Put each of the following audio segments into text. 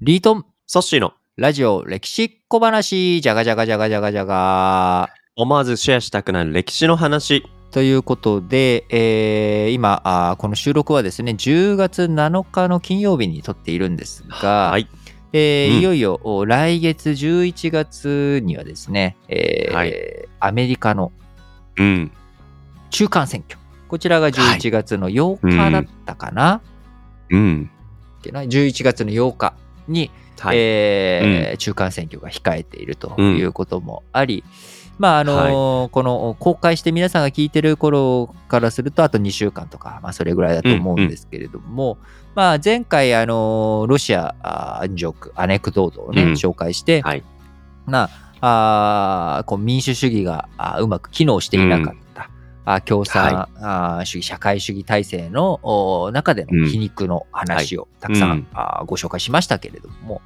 リートン、ソッシーのラジオ歴史小話、じゃがじゃがじゃがじゃがじゃが。思わずシェアしたくなる歴史の話。ということで、えー今あーこの収録はですね、10月7日の金曜日に撮っているんですが、はい。えーうんいよいよお来月11月にはですね、えーはいアメリカのうん。中間選挙。こちらが11月の8日だったかな、うん。っけな11月の8日に、はい。えー中間選挙が控えているということもあり、まああのーこの公開して皆さんが聞いてる頃からするとあと2週間とか、まあ、それぐらいだと思うんですけれども、まあ、前回、あのーロシアジョークアネクドートをね、うん。紹介して、はい。まあ、こう民主主義があーうまく機能していなかった、あー共産、あー主義社会主義体制のお中での皮肉の話をたくさん、うん。ご紹介しましたけれども、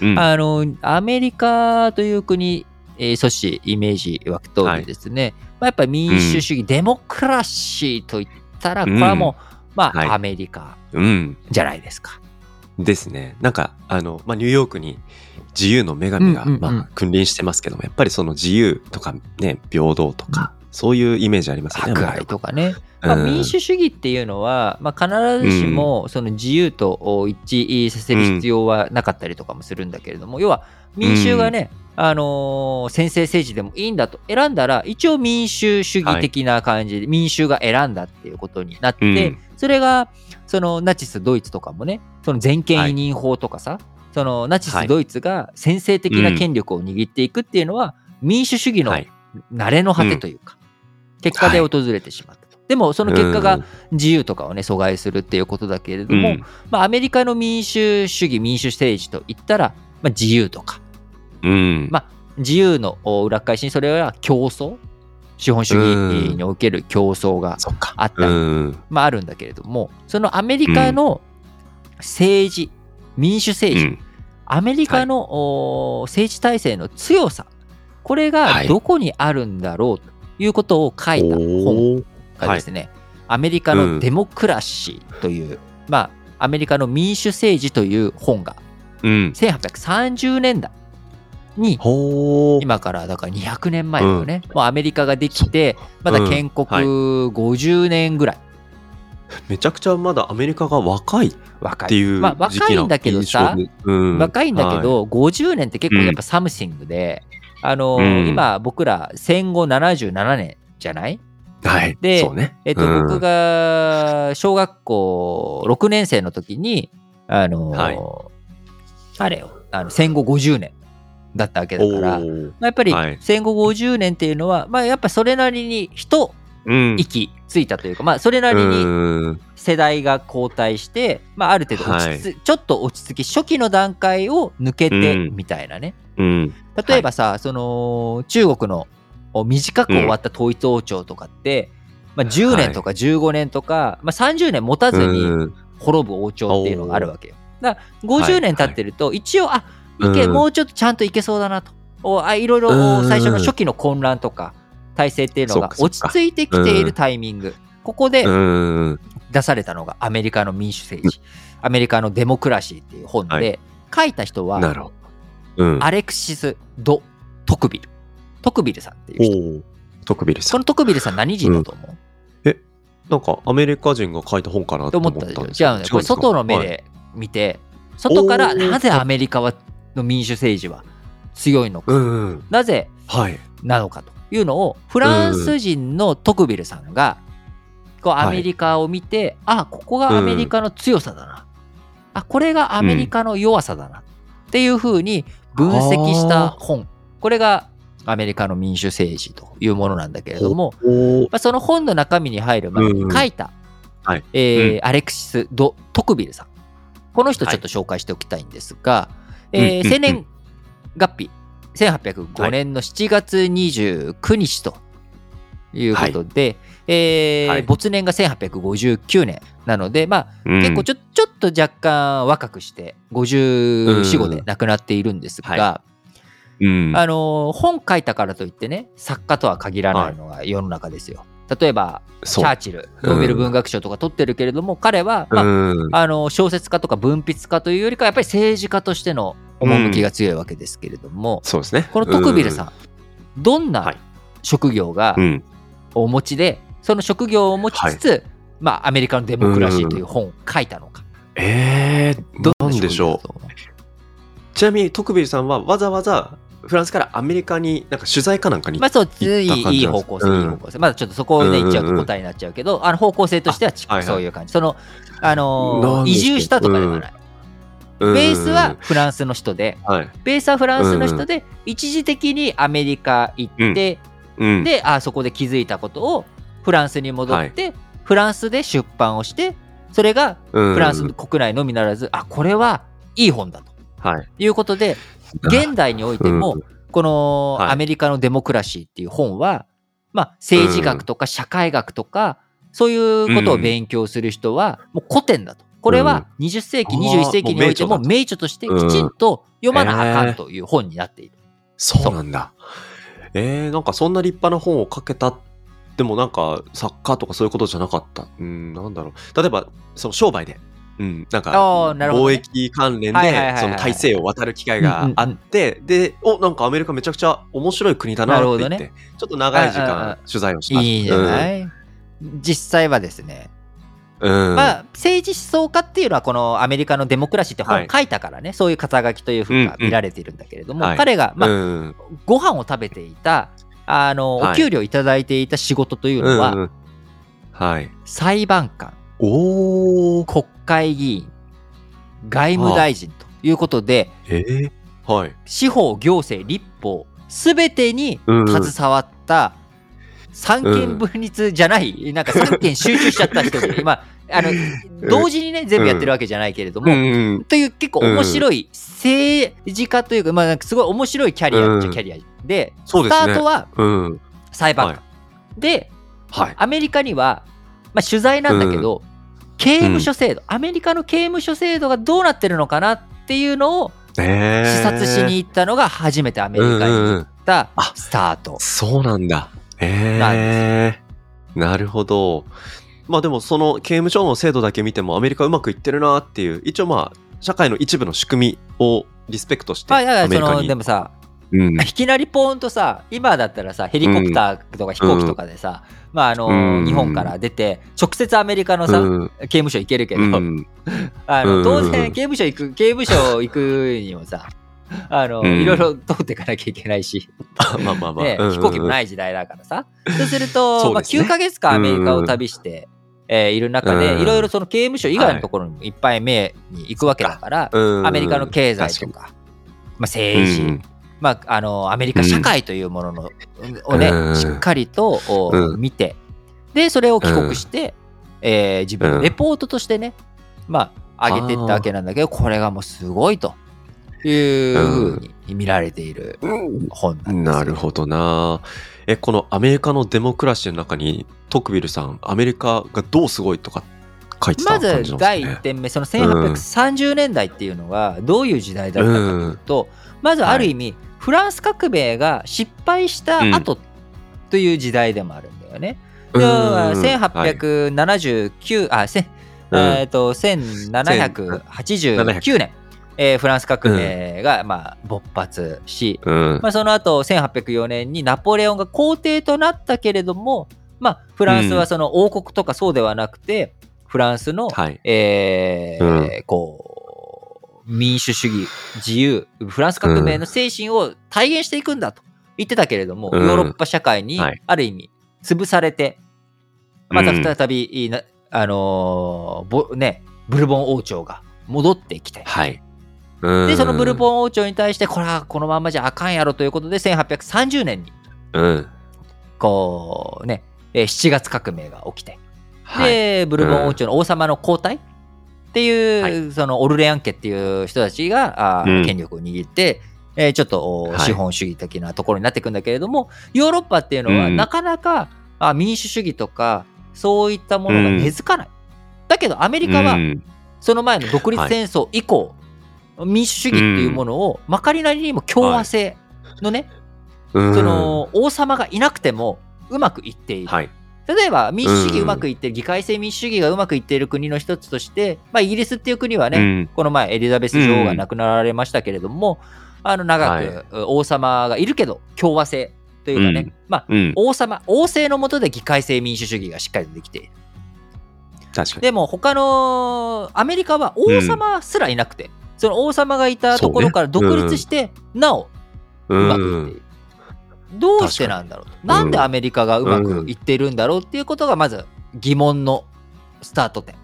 うん。あのアメリカという国、えー、そしてイメージ湧く通りですね、まあ、やっぱり民主主義、デモクラシーといったら、これはもう、まあ、はい。アメリカうん。じゃないですか。ですね。なんか、あの、まあ、ニューヨークに自由の女神が、うんうんうん。まあ、君臨してますけども、やっぱりその自由とかね、平等とか、そういうイメージありますよね。迫害とかね。まあ、うん。民主主義っていうのは、まあ、必ずしもその自由と一致させる必要はなかったりとかもするんだけれども、要は民衆がね、あのー先制政治でもいいんだと選んだら一応民主主義的な感じで民衆が選んだっていうことになって、うん。それがそのナチスドイツとかもねその全権委任法とかさ、そのナチスドイツが先制的な権力を握っていくっていうのは、民主主義のはい。慣れの果てというか、結果で訪れてしまったと。でもその結果が自由とかをね阻害するっていうことだけれども、うん、まあ、アメリカの民主主義民主政治といったら、まあ、自由とか。うん。ま自由のお裏返しにそれは競争資本主義における競争が。あった。り、うん。まあ、あるんだけれどもそのアメリカの政治、民主政治、うん。アメリカの、お政治体制の強さこれがはい。どこにあるんだろうと。いうことを書いた本がですね、アメリカのデモクラシーという、まあアメリカの民主政治という本がうん。1830年代に。今からだから200年前だよね、もうアメリカができてまだ建国う。んはい。50年ぐらい。めちゃくちゃまだアメリカが若いっ若い、てい。うまあ、時期の若いんだけどさうん。若いんだけど、50年って結構やっぱ something で、あのうん今僕ら戦後77年じゃない？はい。はい。でね。えっと、うん僕が小学校6年生の時に、あのーはいあれよ、あの戦後50年だったわけだから、まあ、やっぱりはい戦後50年っていうのは、まあ、やっぱそれなりに一うん。息ついたというか、まあ、それなりにうん世代が交代して、まあ、ある程度落ち着、ちょっと落ち着き、初期の段階を抜けてうんみたいなね。うん。例えばさ、その中国の短く終わった統一王朝とかって、まあ、10年とか15年とか、まあ、30年持たずにうん。滅ぶ王朝っていうのがあるわけよ。だから50はい年経ってると、一応あいけ、うん。もうちょっとちゃんといけそうだなと。おあいろいろうん。最初の初期の混乱とか体制っていうのが落ち着いてきているタイミング、ここでうん。出されたのがアメリカの民主政治、アメリカのデモクラシーっていう本で、はい。書いた人はなるほど。うん。アレクシス・ド・トクビル。トクビルさんっていう人。おー徳ビルさん。そのトクビルさん何人だと思う、なんかアメリカ人が書いた本かなとと思思ったんですけどしょじゃあね、これ外の目。で見て、外からなぜアメリカはの民主政治は強いのか、違うんうん。なぜはい。なのかというのをフランス人のトクビルさんがこうはいアメリカを見て、あここがアメリカの強さだな、あこれがアメリカの弱さだなっていうふうに分析した本、これがアメリカの民主政治というものなんだけれども、まあ、その本の中身に入る前にうん。書いた、はい。えーうん。アレクシス・ド・トクビルさん。この人ちょっと紹介しておきたいんですが、えーうんうん生年月日1805年の7月29日ということで、えーはい。没年が1859年なので、まあ、うん。結構ちょちょっと若干若くして54、5で亡くなっているんですが、はうん。あのー本書いたからといってね作家とは限らないのが世の中ですよ。例えばチャーチルノーベル文学賞とか取ってるけれども、彼は、まあうん。あの小説家とか文筆家というよりかやっぱり政治家としての趣が強いわけですけれども、そうですね。このトクビルさん、どんはない。職業がうん。うん。お持ちでその職業を持ちつつ、まあ、アメリカのデモクラシーという本を書いたのか。えー、どなんでしょう。ちなみに、トクビルさんはわざわざフランスからアメリカになんか取材かなんかに。まあそういいいい方向性、うんいい方向性。まだちょっとそこをね、うんうんうん言っちゃうと答えになっちゃうけど、あの方向性としてはそういう感じ。その、あの移住したとかではない。うんベースは、フランスの人で、はい。ベースはフランスの人で、一時的にアメリカ行って、うん。で、あそこで気づいたことをフランスに戻って、フランスで出版をして、それがフフランス国内のみならず、あ、これはいい本だと。はい。いうことで、現代においても、うん。このはい。アメリカのデモクラシーっていう本は、まあ、政治学とか社会学とか、そういうことを勉強する人は、もう古典だと。これは20世紀、あー21世紀においても名著と。してきちんと読まなあかんという本になっている。そうなんだ。えー、なんかそんな立派な本を書けたでもなんか作家とかそういうことじゃなかった。うん、なんだろう。例えば、その商売で、うん、なんか貿ね。易関連でその大西洋を渡る機会があって、で、お、なんかアメリカめちゃくちゃ面白い国だなって言って、なるほちょっと長い時間取材をした。いいじゃない、実際はですね、うん。うんまあ、政治思想家っていうのはこのアメリカのデモクラシーって本を書いたからね、そういう肩書きというふうが見られているんだけれども、はい。彼が、まあうん。ご飯を食べていたあの、はいお給料いただいていた仕事というのは、うんうんはい。裁判官おー。国会議員外務大臣ということでえー、はい。司法行政立法すべてにうん携わった三権分立じゃない、なんか三権集中しちゃった人で、今あの同時にね全部やってるわけじゃないけれども、うん。という結構面白い政治家というか、まあ、なんかすごい面白いキャリアっちゃキャリアで、スタートはうん。裁判官、はではい。アメリカには、まあ、取材なんだけど、刑務所制度、アメリカの刑務所制度がどうなってるのかなっていうのをえー、視察しに行ったのが初めてアメリカに行ったあスタート。そうなんだ。なんえー、なるほど。まあでもその刑務所の制度だけ見てもアメリカうまくいってるなっていう一応まあ社会の一部の仕組みをリスペクトしてまあ、だからそのアメリカに。でもさ、うん。いきなりポーンとさ今だったらさヘリコプターとか飛行機とかでさ、まああのうん。日本から出て直接アメリカのさ、うん。刑務所行けるけど、うん。あうん。の当然刑務所行く刑務所行くにもさ あの、うん。いろいろ通っていかなきゃいけないし、あまあまあまあ。ねうん。飛行機もない時代だからさ。そうするとまあ、そうですね。9ヶ月間アメリカを旅して、えーいる中で、うん。いろいろその刑務所以外のところにもいっぱい目に行くわけだから、うん。アメリカの経済とか、まあ、政治、うん。まあ、あのアメリカ社会というものの、をね、うん。しっかりと、おうん。見てでそれを帰国して、えー自分のレポートとしてね、まあ上げていったわけなんだけどこれがもうすごいというふうに見られている本なんですよなるほどな。え、このアメリカのデモクラシーの中に、トクビルさん、アメリカがどうすごいとか書いてたま感じなんですか、ず第ね。1点目その1830年代っていうのがどういう時代だったかというと、まずある意味、フランス革命が失敗した後という時代でもあるんだよね。うん。要ははい。1879、あ、せんうん。えっと、1789年、えーフランス革命が、まあ、勃発し、うん。まあ、その後1804年にナポレオンが皇帝となったけれども、まあ、フランスはその王国とかそうではなくて、フランスの、はい。えーうん。こう民主主義自由フランス革命の精神を体現していくんだと言ってたけれども、うん。ヨーロッパ社会にはい。ある意味潰されて、まうん。た再び、なあのーぼね、ブルボン王朝が戻ってきて、はい。でそのブルン。ボン王朝に対してこれはこのままじゃあかんやろということで1830年にうん。こうねえー7月革命が起きて、はい。でブルボン王朝の王様の交代っていう、はいそのオルレアン家っていう人たちが権力を握って、えーちょっと資本主義的なところになっていくんだけれども、ヨーロッパっていうのはうんなかなか、あ民主主義とかそういったものが根付かない。だけどアメリカはうんその前の独立戦争以降、民主主義っていうものをまかりなりにも共和制のね、うんその王様がいなくてもうまくいっている。はい。例えば民主主義うまくいってる、議会制民主主義がうまくいっている国の一つとして、まあ、イギリスっていう国はね、うんこの前エリザベス女王が亡くなられましたけれども、あの長く王様がいるけど共和制というかね、うんまあうん。王様王政の下で議会制民主主義がしっかりとできている確かに。でも他のアメリカは王様すらいなくて、その王様がいたところから独立して、なおううまくいっていん。る。どうしてなんだろうと、なんでアメリカがうまくいっているんだろうっていうことがまず疑問のスタート点。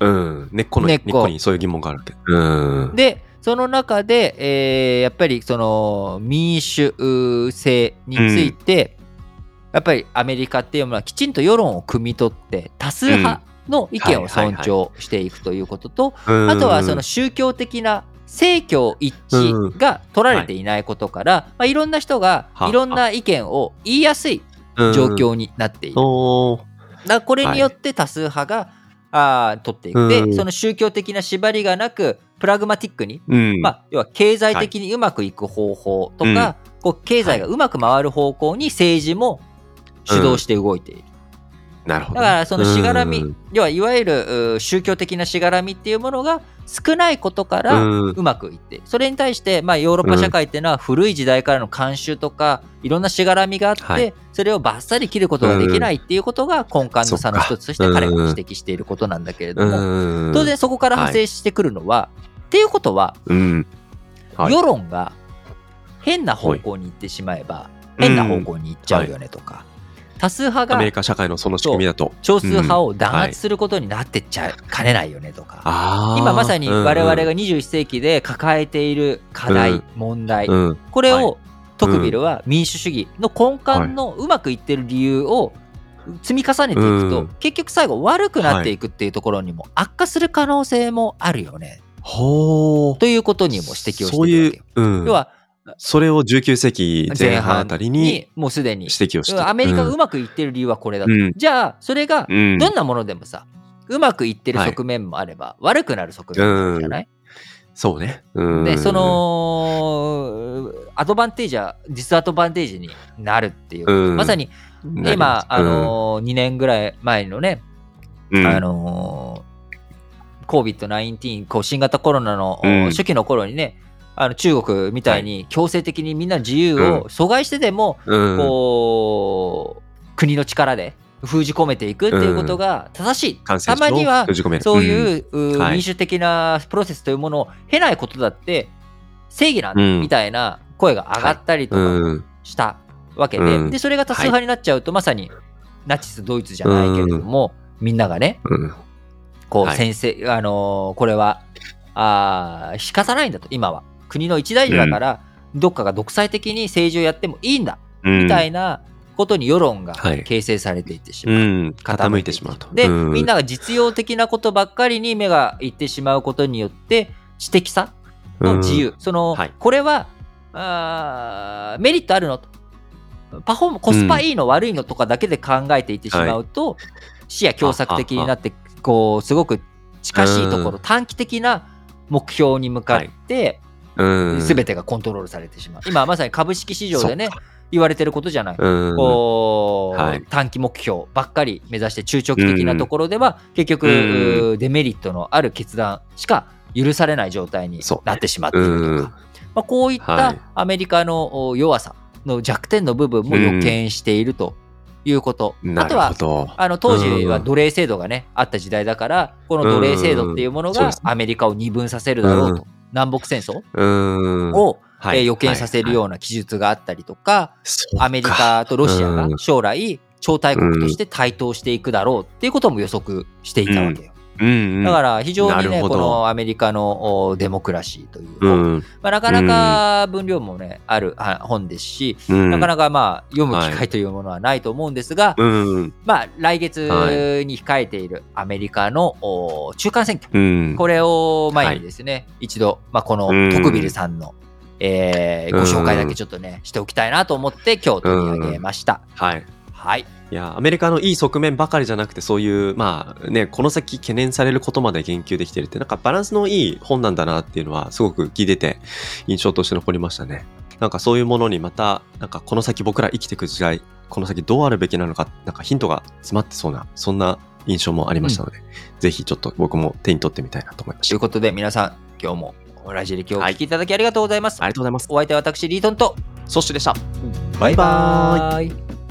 うん。根っこの、根っこにそういう疑問があるわけ。うん。で、その中で、えーやっぱりその民主制について、やっぱりアメリカっていうのはきちんと世論を汲み取って多数派の意見を尊重していくということと、うん。あとはその宗教的な政教一致が取られていないことから、まあ、いろんな人がはいろんな意見を言いやすいうん。状況になっている。おー。だこれによって多数派が、あー取っていく。で、うん。その宗教的な縛りがなく、プラグマティックに、うん。まあ、要は経済的にうまくいく方法とか、こう経済がうまく回る方向に政治も主導して動いている。なるほど。だからそのしがらみ、うん要はいわゆる宗教的なしがらみっていうものが少ないことからうまくいって、それに対して、まあ、ヨーロッパ社会っていうのは古い時代からの慣習とかいろんなしがらみがあって、はい。それをバッサリ切ることができないっていうことが根幹の差の一つとして彼が指摘していることなんだけれども、うん。当然そこから派生してくるのは、っていうことは世論が変な方向に行ってしまえば変な方向に行っちゃうよねとか、多数派がアメリカ社会のその仕組みだと。少数派を弾圧することになってっちゃいかねないよねとか、今まさに我々がうん21世紀で抱えている課題、うん問題、うん。これはい。をトクビルは民主主義の根幹のうまくいってる理由を積み重ねていくと、うん。結局最後悪くなっていくっていうところにも悪化する可能性もあるよね。ということにも指摘をしているわけよ。要はそれを19世紀前前半半あたりににもうすでに。指摘をして。アメリカがううんまくいってる理由はこれだと、うん。じゃあそれがうん。どんなものでもさうまくいってるはい側面もあれば、悪くなる側面もあるじゃない、そうね。うん。でそ、のアドバンテージはディスアドバンテージになるっていう、うん。まさに今、あのー2年ぐらい前のね、うん。あのー COVID-19 こう新型コロナの、うん。初期の頃にねあの中国みたいに強制的にみんな自由うん。を阻害してでも、うん。こう国の力で封じ込めていくっていうことが正しい、たまにはそういう,、民主的なプロセスというものを経ないことだって正義なんだうん。みたいな声が上がったりとかうん。したわけで,、うん。でそれが多数派になっちゃうと、まさにナチスドイツじゃないけれども、みんながねうん。こうはい。先生、あのーこれはあー仕方ないんだと今は国の一大事だから、どっかが独裁的に政治をやってもいいんだみたいなことに世論がはい。形成されていってしまう。うん、傾いてしまうと。で、うん。みんなが実用的なことばっかりに目がいってしまうことによって知的さの自由、その、はい。これはあーメリットあるのと。パフォーマコスパいいの、悪いのとかだけで考えていってしまうと、視野狭窄的になってこうすごく近しいところ、うん。短期的な目標に向かって、うん、全てがコントロールされてしまう。今まさに株式市場でね言われてることじゃない。うん、こう、はい。短期目標ばっかり目指して中長期的なところでは、結局、うん。デメリットのある決断しか許されない状態になってしまっているとか、うん。まあ、こういっはい。たアメリカのお弱さの弱点の部分も予見しているということ、あとは。あの当時はうん。奴隷制度がね、あった時代だからこの奴隷制度っていうものがアメリカを二分させるだろうと、う南北戦争？うん、を、はい。えー予見させるような記述があったりとか、アメリカとロシアがうん。将来超大国として台頭していくだろうっていうことも予測していたわけよ。うんうん、だから非常にね、このアメリカのおデモクラシーというう本、ん、まあ、なかなか分量もね、あるあ本ですし、うん、なかなかまあ読む機は会というものはないと思うんですが、うん、まあ来月に控えているアメリカのお中間選挙、うん、これを前にですね、一度、まあ、このうん。トクビルさんの、えーご紹介だけちょっとね、しておきたいなと思って今日取り上げました。はい。はい。いや、アメリカのいい側面ばかりじゃなくて、そういう、まあね、この先懸念されることまで言及できてるって、なんかバランスのいい本なんだなっていうのは、すごく聞いてて、印象として残りましたね。なんかそういうものにまた、なんかこの先僕ら生きていく時代、この先どうあるべきなのか、なんかヒントが詰まってそうな、そんな印象もありましたので、ぜひちょっと僕も手に取ってみたいなと思いました。ということで、皆さん、今日もラジ歴をお聞きいただきありがとうございます。ありがとうございます。お相手は私、リートンと、ソッシュでした。バイババーイ